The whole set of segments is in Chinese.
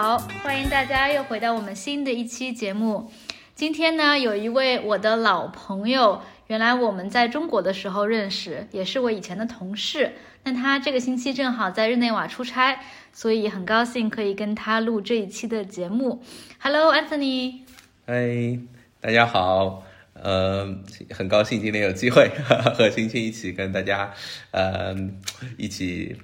好，欢迎大家又回到我们新的一期节目。今天呢，有一位我的老朋友，原来我们在中国的时候认识，也是我以前的同事。那他这个星期正好在日内瓦出差，所以很高兴可以跟他录这一期的节目。Hello，Anthony。嗨，大家好。呃，很高兴今天有机会 和星星一起跟大家，呃，一起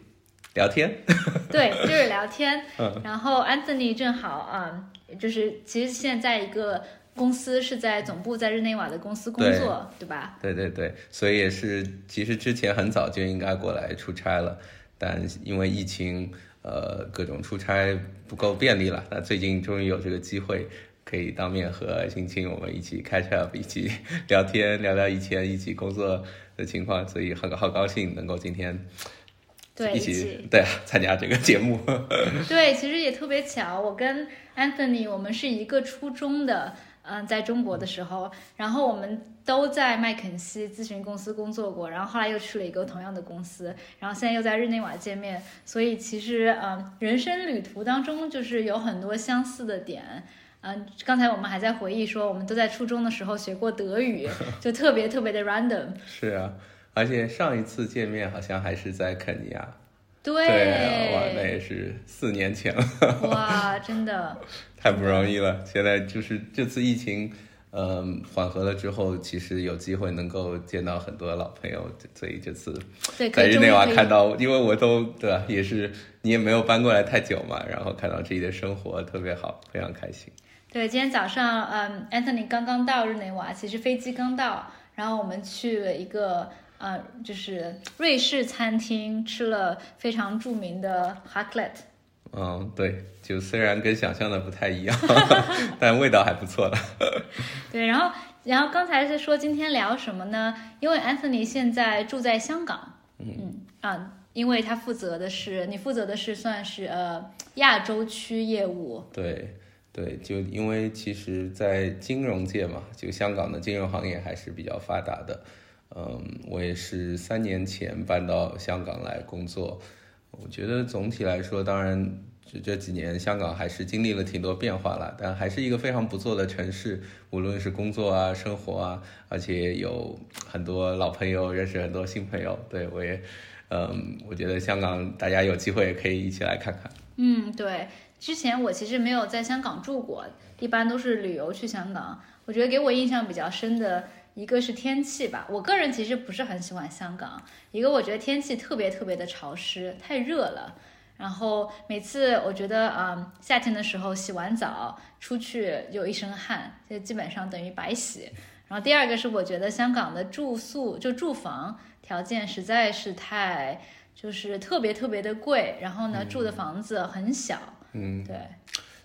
聊天。对，就是聊天。嗯。然后 Anthony 正好啊，就是其实现在一个公司是在总部在日内瓦的公司工作，对吧？对对对，所以也是其实之前很早就应该过来出差了，但因为疫情，呃，各种出差不够便利了。那最近终于有这个机会。可以当面和青青我们一起开车，一起聊天，聊聊以前一起工作的情况，所以很好高兴能够今天对一起对参加这个节目。对，其实也特别巧，我跟 Anthony 我们是一个初中的，嗯，在中国的时候，然后我们都在麦肯锡咨询公司工作过，然后后来又去了一个同样的公司，然后现在又在日内瓦见面，所以其实嗯，人生旅途当中就是有很多相似的点。嗯，刚才我们还在回忆说，我们都在初中的时候学过德语，就特别特别的 random。是啊，而且上一次见面好像还是在肯尼亚。对，哇，那也是四年前了。哇，真的 太不容易了。现在就是这次疫情，嗯，缓和了之后，其实有机会能够见到很多老朋友，所以这次在日内瓦看到，因为我都对吧，也是你也没有搬过来太久嘛，然后看到这里的生活特别好，非常开心。对，今天早上，嗯，Anthony 刚刚到日内瓦，其实飞机刚到，然后我们去了一个，呃，就是瑞士餐厅，吃了非常著名的 h a c l e t 嗯，对，就虽然跟想象的不太一样，但味道还不错了。对，然后，然后刚才是说今天聊什么呢？因为 Anthony 现在住在香港，嗯啊，因为他负责的是，你负责的是算是呃亚洲区业务，对。对，就因为其实，在金融界嘛，就香港的金融行业还是比较发达的。嗯，我也是三年前搬到香港来工作。我觉得总体来说，当然这这几年香港还是经历了挺多变化了，但还是一个非常不错的城市。无论是工作啊、生活啊，而且有很多老朋友，认识很多新朋友。对我也，嗯，我觉得香港大家有机会可以一起来看看。嗯，对。之前我其实没有在香港住过，一般都是旅游去香港。我觉得给我印象比较深的一个是天气吧，我个人其实不是很喜欢香港。一个我觉得天气特别特别的潮湿，太热了。然后每次我觉得啊，夏天的时候洗完澡出去就一身汗，就基本上等于白洗。然后第二个是我觉得香港的住宿就住房条件实在是太就是特别特别的贵，然后呢住的房子很小。嗯，对，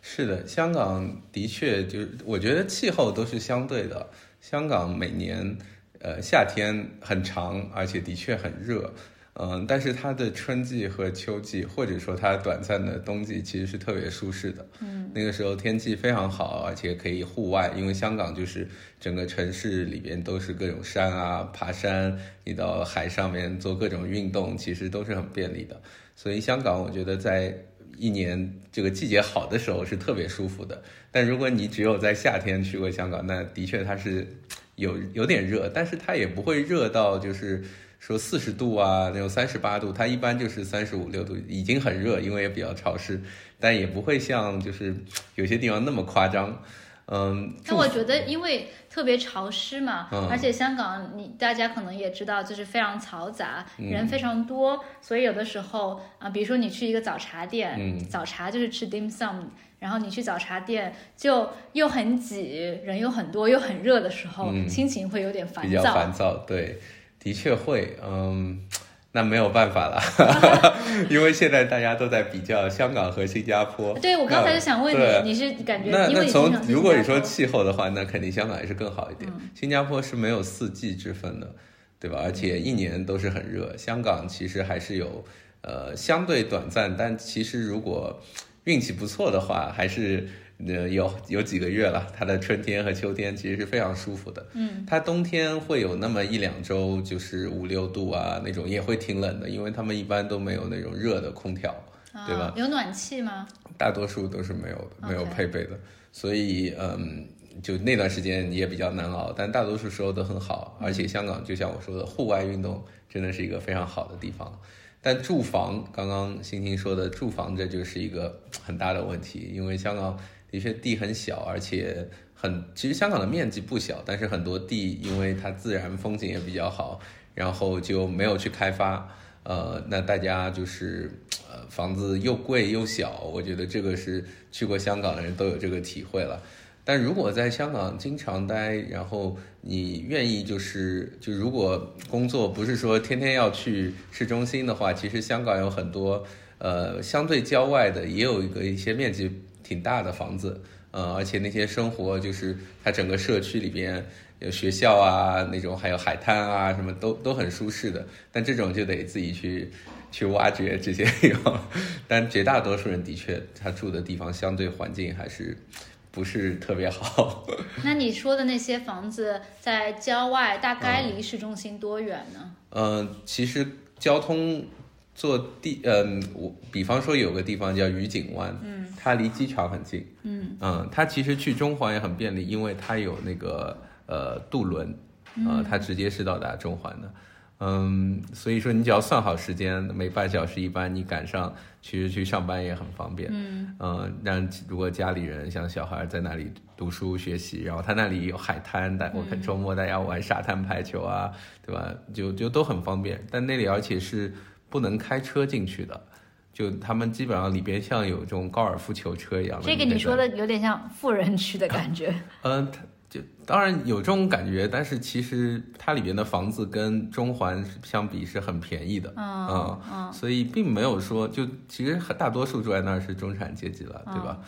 是的，香港的确就是，我觉得气候都是相对的。香港每年，呃，夏天很长，而且的确很热，嗯，但是它的春季和秋季，或者说它短暂的冬季，其实是特别舒适的。嗯，那个时候天气非常好，而且可以户外，因为香港就是整个城市里边都是各种山啊，爬山，你到海上面做各种运动，其实都是很便利的。所以香港，我觉得在一年这个季节好的时候是特别舒服的，但如果你只有在夏天去过香港，那的确它是有有点热，但是它也不会热到就是说四十度啊，那种三十八度，它一般就是三十五六度，已经很热，因为也比较潮湿，但也不会像就是有些地方那么夸张。嗯，但我觉得因为特别潮湿嘛，而且香港你大家可能也知道，就是非常嘈杂，人非常多，所以有的时候啊，比如说你去一个早茶店，早茶就是吃 dim sum，然后你去早茶店就又很挤，人又很多又很热的时候，心情会有点烦躁。比较烦躁，对，的确会，嗯。那没有办法了，因为现在大家都在比较香港和新加坡。对，我刚才就想问你，你是感觉？那那从如果你说气候的话，那肯定香港还是更好一点。新加坡是没有四季之分的，对吧？而且一年都是很热。香港其实还是有呃相对短暂，但其实如果运气不错的话，还是。呃，有有几个月了，它的春天和秋天其实是非常舒服的。嗯，它冬天会有那么一两周，就是五六度啊那种，也会挺冷的，因为他们一般都没有那种热的空调。对吧？有暖气吗？大多数都是没有的，没有配备的，所以嗯，就那段时间也比较难熬，但大多数时候都很好。而且香港就像我说的，户外运动真的是一个非常好的地方。但住房，刚刚星星说的住房，这就是一个很大的问题，因为香港的确地很小，而且很，其实香港的面积不小，但是很多地因为它自然风景也比较好，然后就没有去开发。呃，那大家就是呃房子又贵又小，我觉得这个是去过香港的人都有这个体会了。但如果在香港经常待，然后你愿意就是就如果工作不是说天天要去市中心的话，其实香港有很多呃相对郊外的，也有一个一些面积挺大的房子，呃，而且那些生活就是它整个社区里边有学校啊，那种还有海滩啊，什么都都很舒适的。但这种就得自己去去挖掘这些地方。但绝大多数人的确，他住的地方相对环境还是不是特别好。那你说的那些房子在郊外，大概离市中心多远呢？嗯，其实交通坐地，嗯，我比方说有个地方叫愉景湾，嗯，它离机场很近，嗯。它其实去中环也很便利，因为它有那个呃渡轮，呃，它直接是到达中环的，嗯，所以说你只要算好时间，每半小时一班，你赶上，其实去上班也很方便，嗯。嗯，让如果家里人像小孩在那里读书学习，然后他那里有海滩，但我看周末大家玩沙滩排球啊，对吧？就就都很方便。但那里而且是不能开车进去的，就他们基本上里边像有这种高尔夫球车一样的。这个你说的有点像富人区的感觉。嗯，它就当然有这种感觉，但是其实它里边的房子跟中环相比是很便宜的，嗯嗯所以并没有说就其实大多数住在那儿是中产阶级了，对吧？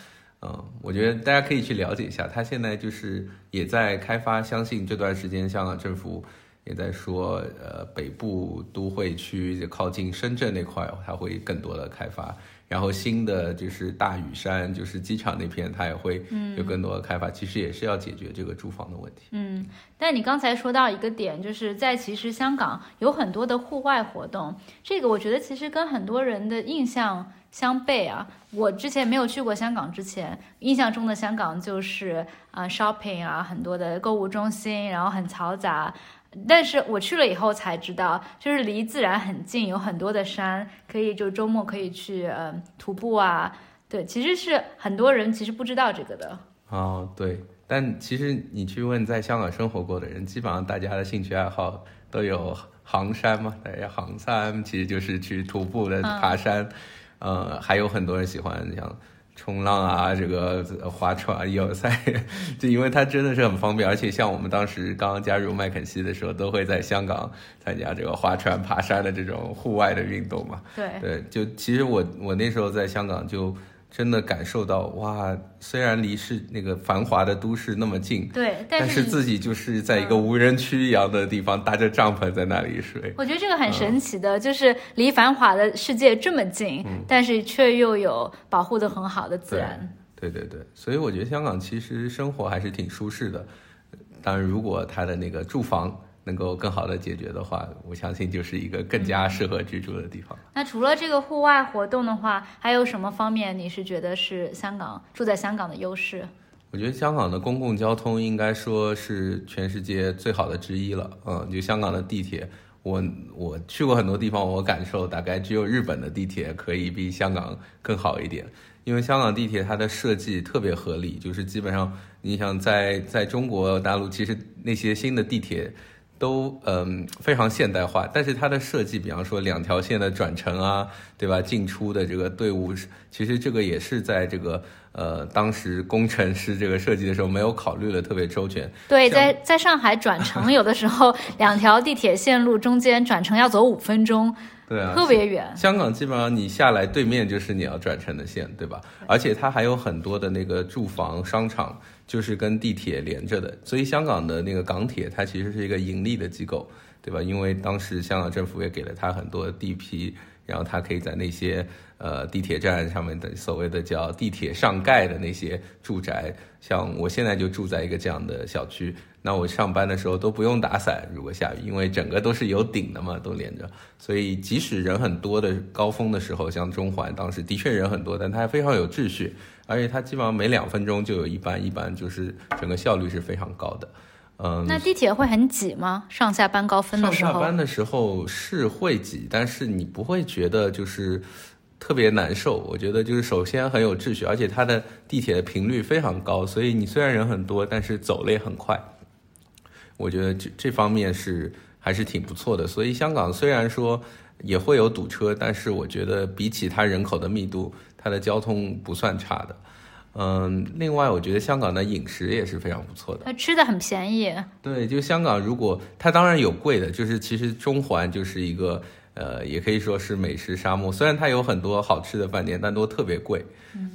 嗯，我觉得大家可以去了解一下，它现在就是也在开发，相信这段时间香港政府也在说，呃，北部都会区靠近深圳那块，它会更多的开发。然后新的就是大屿山，就是机场那片，它也会有更多的开发。其实也是要解决这个住房的问题。嗯，但你刚才说到一个点，就是在其实香港有很多的户外活动，这个我觉得其实跟很多人的印象相悖啊。我之前没有去过香港之前，印象中的香港就是啊、shopping 啊，很多的购物中心，然后很嘈杂。但是我去了以后才知道，就是离自然很近，有很多的山，可以就周末可以去呃徒步啊。对，其实是很多人其实不知道这个的。哦，对，但其实你去问在香港生活过的人，基本上大家的兴趣爱好都有行山嘛，大家行山其实就是去徒步的爬山，呃，还有很多人喜欢像冲浪啊，这个划船、游赛，就因为它真的是很方便，而且像我们当时刚刚加入麦肯锡的时候，都会在香港参加这个划船、爬山的这种户外的运动嘛。对，对，就其实我我那时候在香港就真的感受到，哇，虽然离市那个繁华的都市那么近，对，但是你自己就是在一个无人区一样的地方，搭着帐篷在那里睡。我觉得这个很神奇的，就是离繁华的世界这么近，但是却又有保护的很好的自然。对对对，所以我觉得香港其实生活还是挺舒适的。当然，如果它的那个住房能够更好的解决的话，我相信就是一个更加适合居住的地方。那除了这个户外活动的话，还有什么方面你是觉得是香港住在香港的优势？我觉得香港的公共交通应该说是全世界最好的之一了。嗯，就香港的地铁，我我去过很多地方，我感受大概只有日本的地铁可以比香港更好一点。因为香港地铁它的设计特别合理，就是基本上你想在在中国大陆，其实那些新的地铁都嗯非常现代化，但是它的设计，比方说两条线的转乘啊，对吧？进出的这个队伍，其实这个也是在这个呃当时工程师这个设计的时候没有考虑的特别周全。对，在在上海转乘，有的时候两条地铁线路中间转乘要走五分钟，对啊，特别远。香港基本上你下来对面就是你要转乘的线，对吧？而且它还有很多的那个住房、商场，就是跟地铁连着的。所以香港的那个港铁，它其实是一个盈利的机构，对吧？因为当时香港政府也给了它很多地皮，然后它可以在那些呃地铁站上面的所谓的叫地铁上盖的那些住宅，像我现在就住在一个这样的小区，那我上班的时候都不用打伞，如果下雨，因为整个都是有顶的嘛，都连着，所以即使人很多的高峰的时候，像中环当时的确人很多，但它还非常有秩序，而且它基本上每两分钟就有一班，一班就是整个效率是非常高的。嗯，那地铁会很挤吗？上下班高峰的时候？上下班的时候是会挤，但是你不会觉得就是特别难受。我觉得就是首先很有秩序，而且它的地铁的频率非常高，所以你虽然人很多，但是走了也很快。我觉得这这方面是还是挺不错的。所以香港虽然说也会有堵车，但是我觉得比起它人口的密度，它的交通不算差的。嗯，另外我觉得香港的饮食也是非常不错的，它吃的很便宜。对，就香港，如果它当然有贵的，就是其实中环就是一个呃，也可以说是美食沙漠。虽然它有很多好吃的饭店，但都特别贵，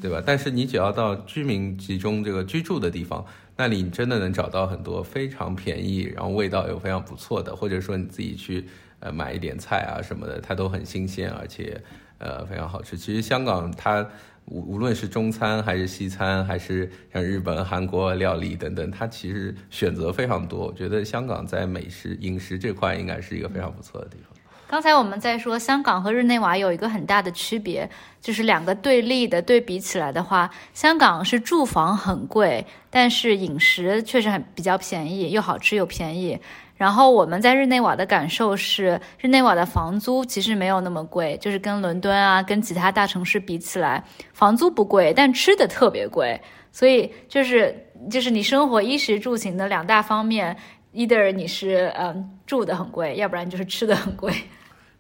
对吧？但是你只要到居民集中这个居住的地方，那里你真的能找到很多非常便宜，然后味道又非常不错的，或者说你自己去呃买一点菜啊什么的，它都很新鲜，而且呃非常好吃。其实香港它。无无论是中餐还是西餐，还是像日本、韩国料理等等，它其实选择非常多。我觉得香港在美食饮食这块应该是一个非常不错的地方。刚才我们在说香港和日内瓦有一个很大的区别，就是两个对立的对比起来的话，香港是住房很贵，但是饮食确实很比较便宜，又好吃又便宜。然后我们在日内瓦的感受是，日内瓦的房租其实没有那么贵，就是跟伦敦啊，跟其他大城市比起来，房租不贵，但吃的特别贵。所以就是就是你生活衣食住行的两大方面，either 你是嗯住的很贵，要不然就是吃的很贵。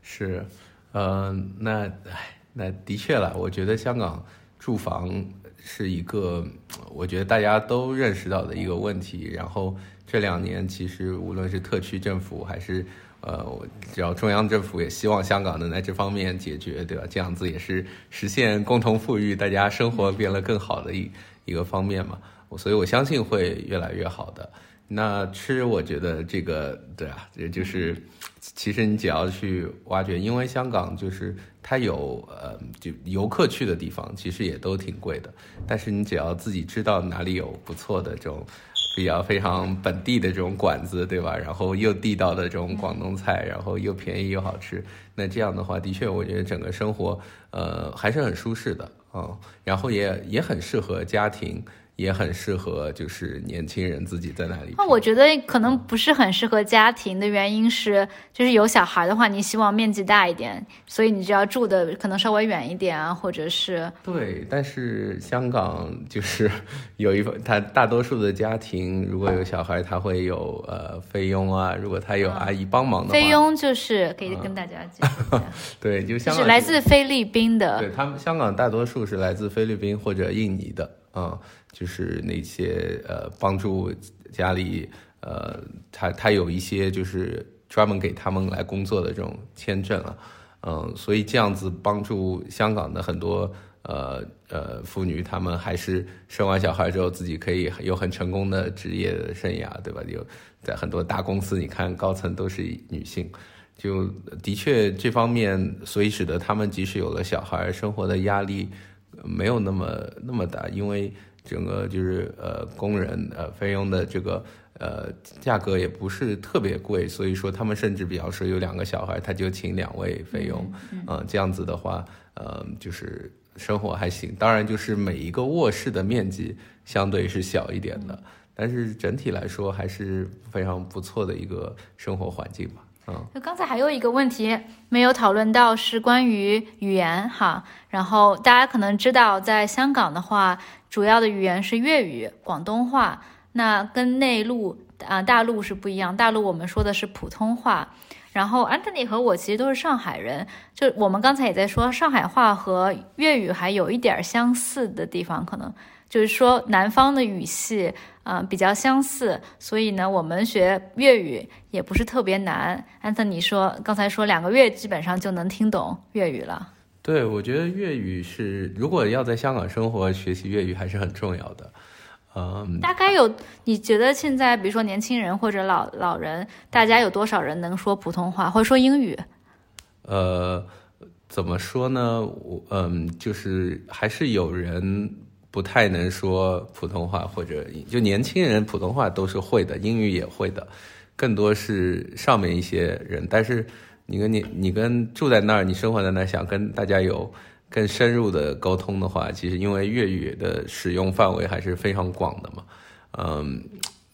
是，嗯，那唉，那的确了，我觉得香港住房是一个，我觉得大家都认识到的一个问题，然后。这两年其实无论是特区政府还是呃，只要中央政府也希望香港能在这方面解决，对吧？这样子也是实现共同富裕，大家生活变得更好的一一个方面嘛。我所以我相信会越来越好的。那吃，我觉得这个对啊，也就是其实你只要去挖掘，因为香港就是它有呃，就游客去的地方，其实也都挺贵的。但是你只要自己知道哪里有不错的这种。比较非常本地的这种馆子，对吧？然后又地道的这种广东菜，然后又便宜又好吃。那这样的话，的确，我觉得整个生活，呃，还是很舒适的啊。然后也也很适合家庭。也很适合，就是年轻人自己在那里。那我觉得可能不是很适合家庭的原因是，就是有小孩的话，你希望面积大一点，所以你就要住的可能稍微远一点啊，或者是。对，但是香港就是有一他大多数的家庭如果有小孩，他会有呃菲佣啊，如果他有阿姨帮忙的话。菲佣就是可以跟大家讲。对，就香港是来自菲律宾的。对他们，香港大多数是来自菲律宾或者印尼的。嗯，就是那些呃帮助家里呃，他他有一些就是专门给他们来工作的这种签证啊，嗯，所以这样子帮助香港的很多呃呃妇女，她们还是生完小孩之后自己可以有很成功的职业生涯，对吧？有在很多大公司，你看高层都是女性，就的确这方面，所以使得他们即使有了小孩，生活的压力。没有那么那么大，因为整个就是呃工人呃费用的这个呃价格也不是特别贵，所以说他们甚至比方说有两个小孩他就请两位费用，嗯这样子的话呃就是生活还行，当然就是每一个卧室的面积相对是小一点的，但是整体来说还是非常不错的一个生活环境吧。就刚才还有一个问题没有讨论到，是关于语言哈。然后大家可能知道，在香港的话，主要的语言是粤语、广东话。那跟内陆啊大陆是不一样，大陆我们说的是普通话。然后安 n 尼和我其实都是上海人，就我们刚才也在说，上海话和粤语还有一点相似的地方，可能。就是说，南方的语系啊比较相似，所以呢，我们学粤语也不是特别难。安特，尼说刚才说两个月基本上就能听懂粤语了。对，我觉得粤语是如果要在香港生活，学习粤语还是很重要的。嗯，大概有你觉得现在，比如说年轻人或者老老人，大家有多少人能说普通话或者说英语？呃，怎么说呢？我嗯，就是还是有人。不太能说普通话，或者就年轻人普通话都是会的，英语也会的，更多是上面一些人。但是你跟你你跟住在那儿，你生活在那儿，想跟大家有更深入的沟通的话，其实因为粤语的使用范围还是非常广的嘛。嗯，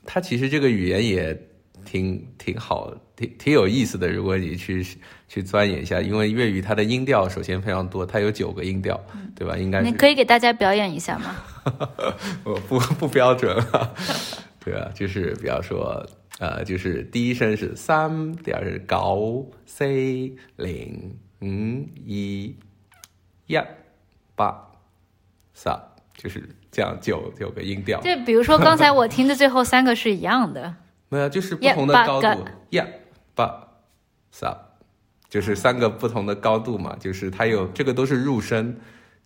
它其实这个语言也挺挺好，挺挺有意思的。如果你去去钻研一下，因为粤语它的音调首先非常多，它有九个音调，对吧？应该你可以给大家表演一下吗？我不不标准啊，对啊，就是比方说，呃，就是第一声是三，第二是九四零五一一八三，就是这样九九个音调。就比如说刚才我听的最后三个是一样的，没有，就是不同的高度，一八三，就是三个不同的高度嘛，就是它有这个都是入声。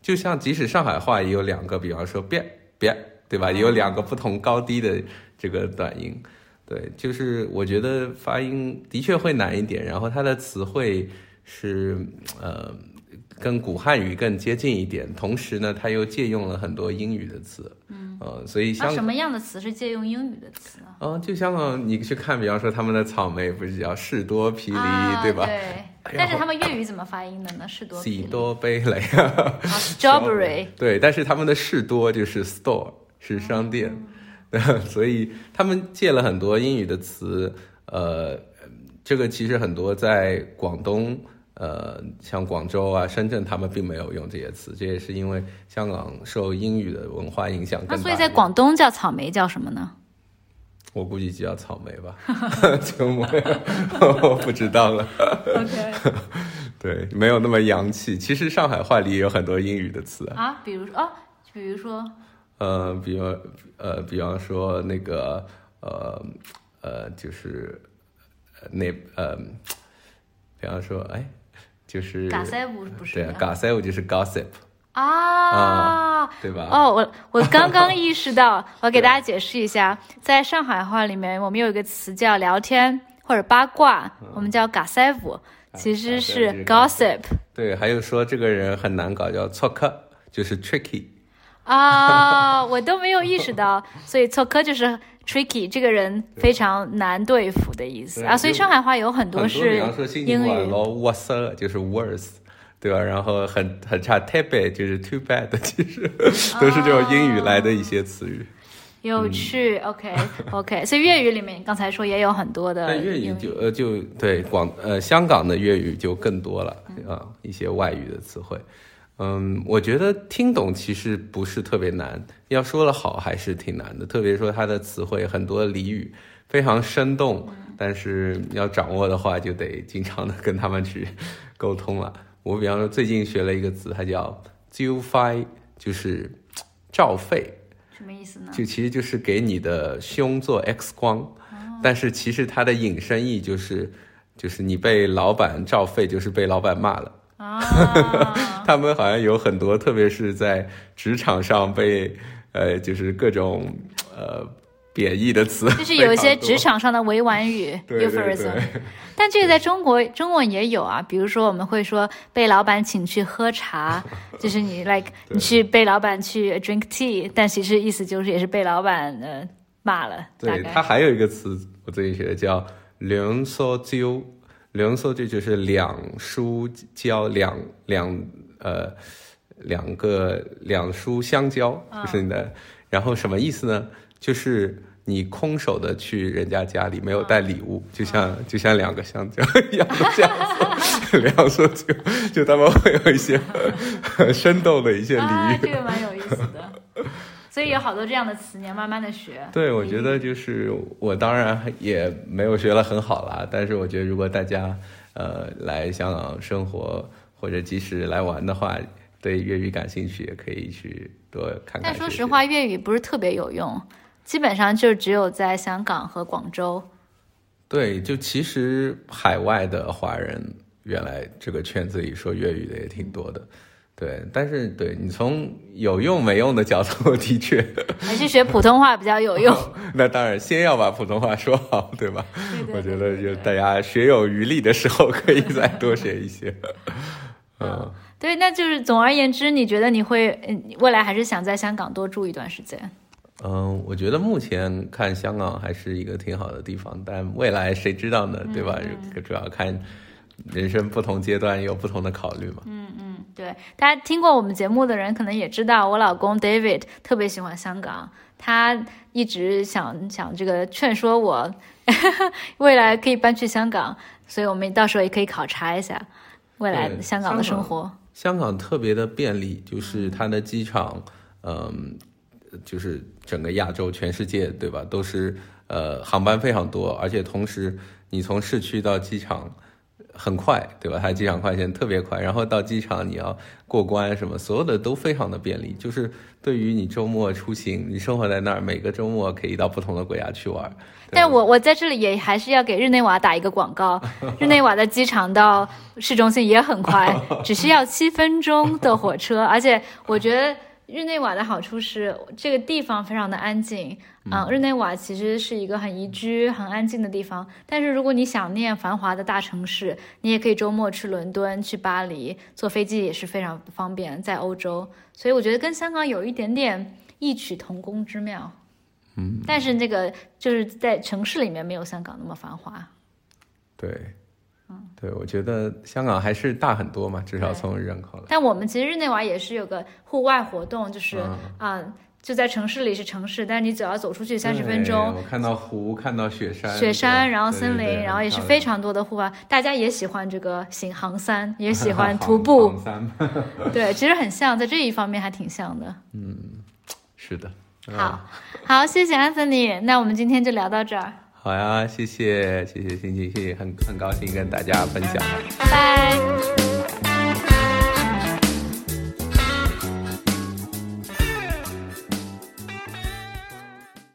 就像即使上海话也有两个，比方说别别，对吧？也有两个不同高低的这个短音，对，就是我觉得发音的确会难一点，然后它的词汇是呃跟古汉语更接近一点，同时呢，它又借用了很多英语的词，嗯，呃，所以像什么样的词是借用英语的词啊？嗯，就香港你去看，比方说他们的草莓不是叫士多啤梨，对吧？对但是他们粤语怎么发音的呢？士多喜多杯雷啊，strawberry。对，但是他们的士多就是 store 是商店，所以他们借了很多英语的词。呃，这个其实很多在广东，呃，像广州啊、深圳，他们并没有用这些词。这也是因为香港受英语的文化影响更大。那所以在广东叫草莓叫什么呢？我估计就叫草莓吧，就我不知道了。OK，对，没有那么洋气。其实上海话里也有很多英语的词啊，比如说哦，比如说，呃，比如呃，比方说那个呃呃，就是那呃，比方说哎，就是嘎塞舞不是？对啊，嘎塞舞就是 gossip。啊，对吧？哦，我我刚刚意识到，我给大家解释一下，在上海话里面，我们有一个词叫聊天或者八卦，我们叫 gossip，其实是 gossip。对，还有说这个人很难搞，叫错客，就是 tricky。啊，我都没有意识到，所以错客就是 tricky，这个人非常难对付的意思啊。所以上海话有很多是英语，what's 就是 worse。对吧？然后很很差 bad 就是 too bad，其实都是这种英语来的一些词语。有趣，OK OK。所以粤语里面刚才说也有很多的。粤语就呃就对广呃香港的粤语就更多了啊，一些外语的词汇。嗯，我觉得听懂其实不是特别难，要说的好还是挺难的。特别说它的词汇很多俚语非常生动，但是要掌握的话就得经常的跟他们去 沟通了。我比方说，最近学了一个词，它叫“照肺”，就是 照肺。什么意思呢？就其实就是给你的胸做 X 光，但是其实它的引申义就是，就是你被老板照肺，就是被老板骂了。啊，他们好像有很多，特别是在职场上被，呃，就是各种呃。贬义的词，就是有一些职场上的委婉语 euphemism，但这个在中国中文也有啊。比如说，我们会说被老板请去喝茶，就是你 like 你去被老板去 drink tea，但其实意思就是也是被老板呃骂了。对，它还有一个词，我最近学的叫两疏交，两疏就就是两书交，两两呃两个两书相交，就是你的，然后什么意思呢？就是你空手的去人家家里，没有带礼物，就像就像两个香蕉一样的这样子，两说就就他们会有一些很 生动的一些俚语，这个蛮有意思的。所以有好多这样的词，你要慢慢的学。对，我觉得就是我当然也没有学的很好啦，但是我觉得如果大家呃来香港生活或者即使来玩的话，对粤语感兴趣，也可以去多看看。但说实话，粤语不是特别有用。基本上就只有在香港和广州，对，就其实海外的华人原来这个圈子里说粤语的也挺多的，对，但是对你从有用没用的角度，的确还是学普通话比较有用。那当然，先要把普通话说好，对吧？我觉得就大家学有余力的时候，可以再多学一些。嗯，对，那就是总而言之，你觉得你会嗯未来还是想在香港多住一段时间？嗯，我觉得目前看香港还是一个挺好的地方，但未来谁知道呢？对吧？主要看人生不同阶段有不同的考虑嘛。嗯嗯，对，大家听过我们节目的人可能也知道，我老公 David 特别喜欢香港，他一直想想这个劝说我 未来可以搬去香港，所以我们到时候也可以考察一下未来香港的生活。香港特别的便利，就是它的机场，嗯，就是整个亚洲、全世界，对吧？都是呃航班非常多，而且同时你从市区到机场很快，对吧？它机场快线特别快，然后到机场你要过关什么，所有的都非常的便利。就是对于你周末出行，你生活在那儿，每个周末可以到不同的国家去玩。但我我在这里也还是要给日内瓦打一个广告，日内瓦的机场到市中心也很快，只需要七分钟的火车，而且我觉得日内瓦的好处是这个地方非常的安静。嗯，日内瓦其实是一个很宜居、很安静的地方，但是如果你想念繁华的大城市，你也可以周末去伦敦、去巴黎，坐飞机也是非常方便，在欧洲，所以我觉得跟香港有一点点异曲同工之妙。嗯，但是那个就是在城市里面没有香港那么繁华。对，对，我觉得香港还是大很多嘛，至少从人口来。但我们其实日内瓦也是有个户外活动，就是嗯啊、就在城市里是城市，但是你只要走出去三十分钟，我看到湖，看到雪山，雪山，然后森林，对对对然后也是非常多的户外，大家也喜欢这个行行山，也喜欢徒 步，对，其实很像，在这一方面还挺像的。嗯是的。嗯好，好，谢谢安森尼，那我们今天就聊到这儿，好呀，谢谢谢谢欣欣，谢谢，很很高兴跟大家分享。拜拜。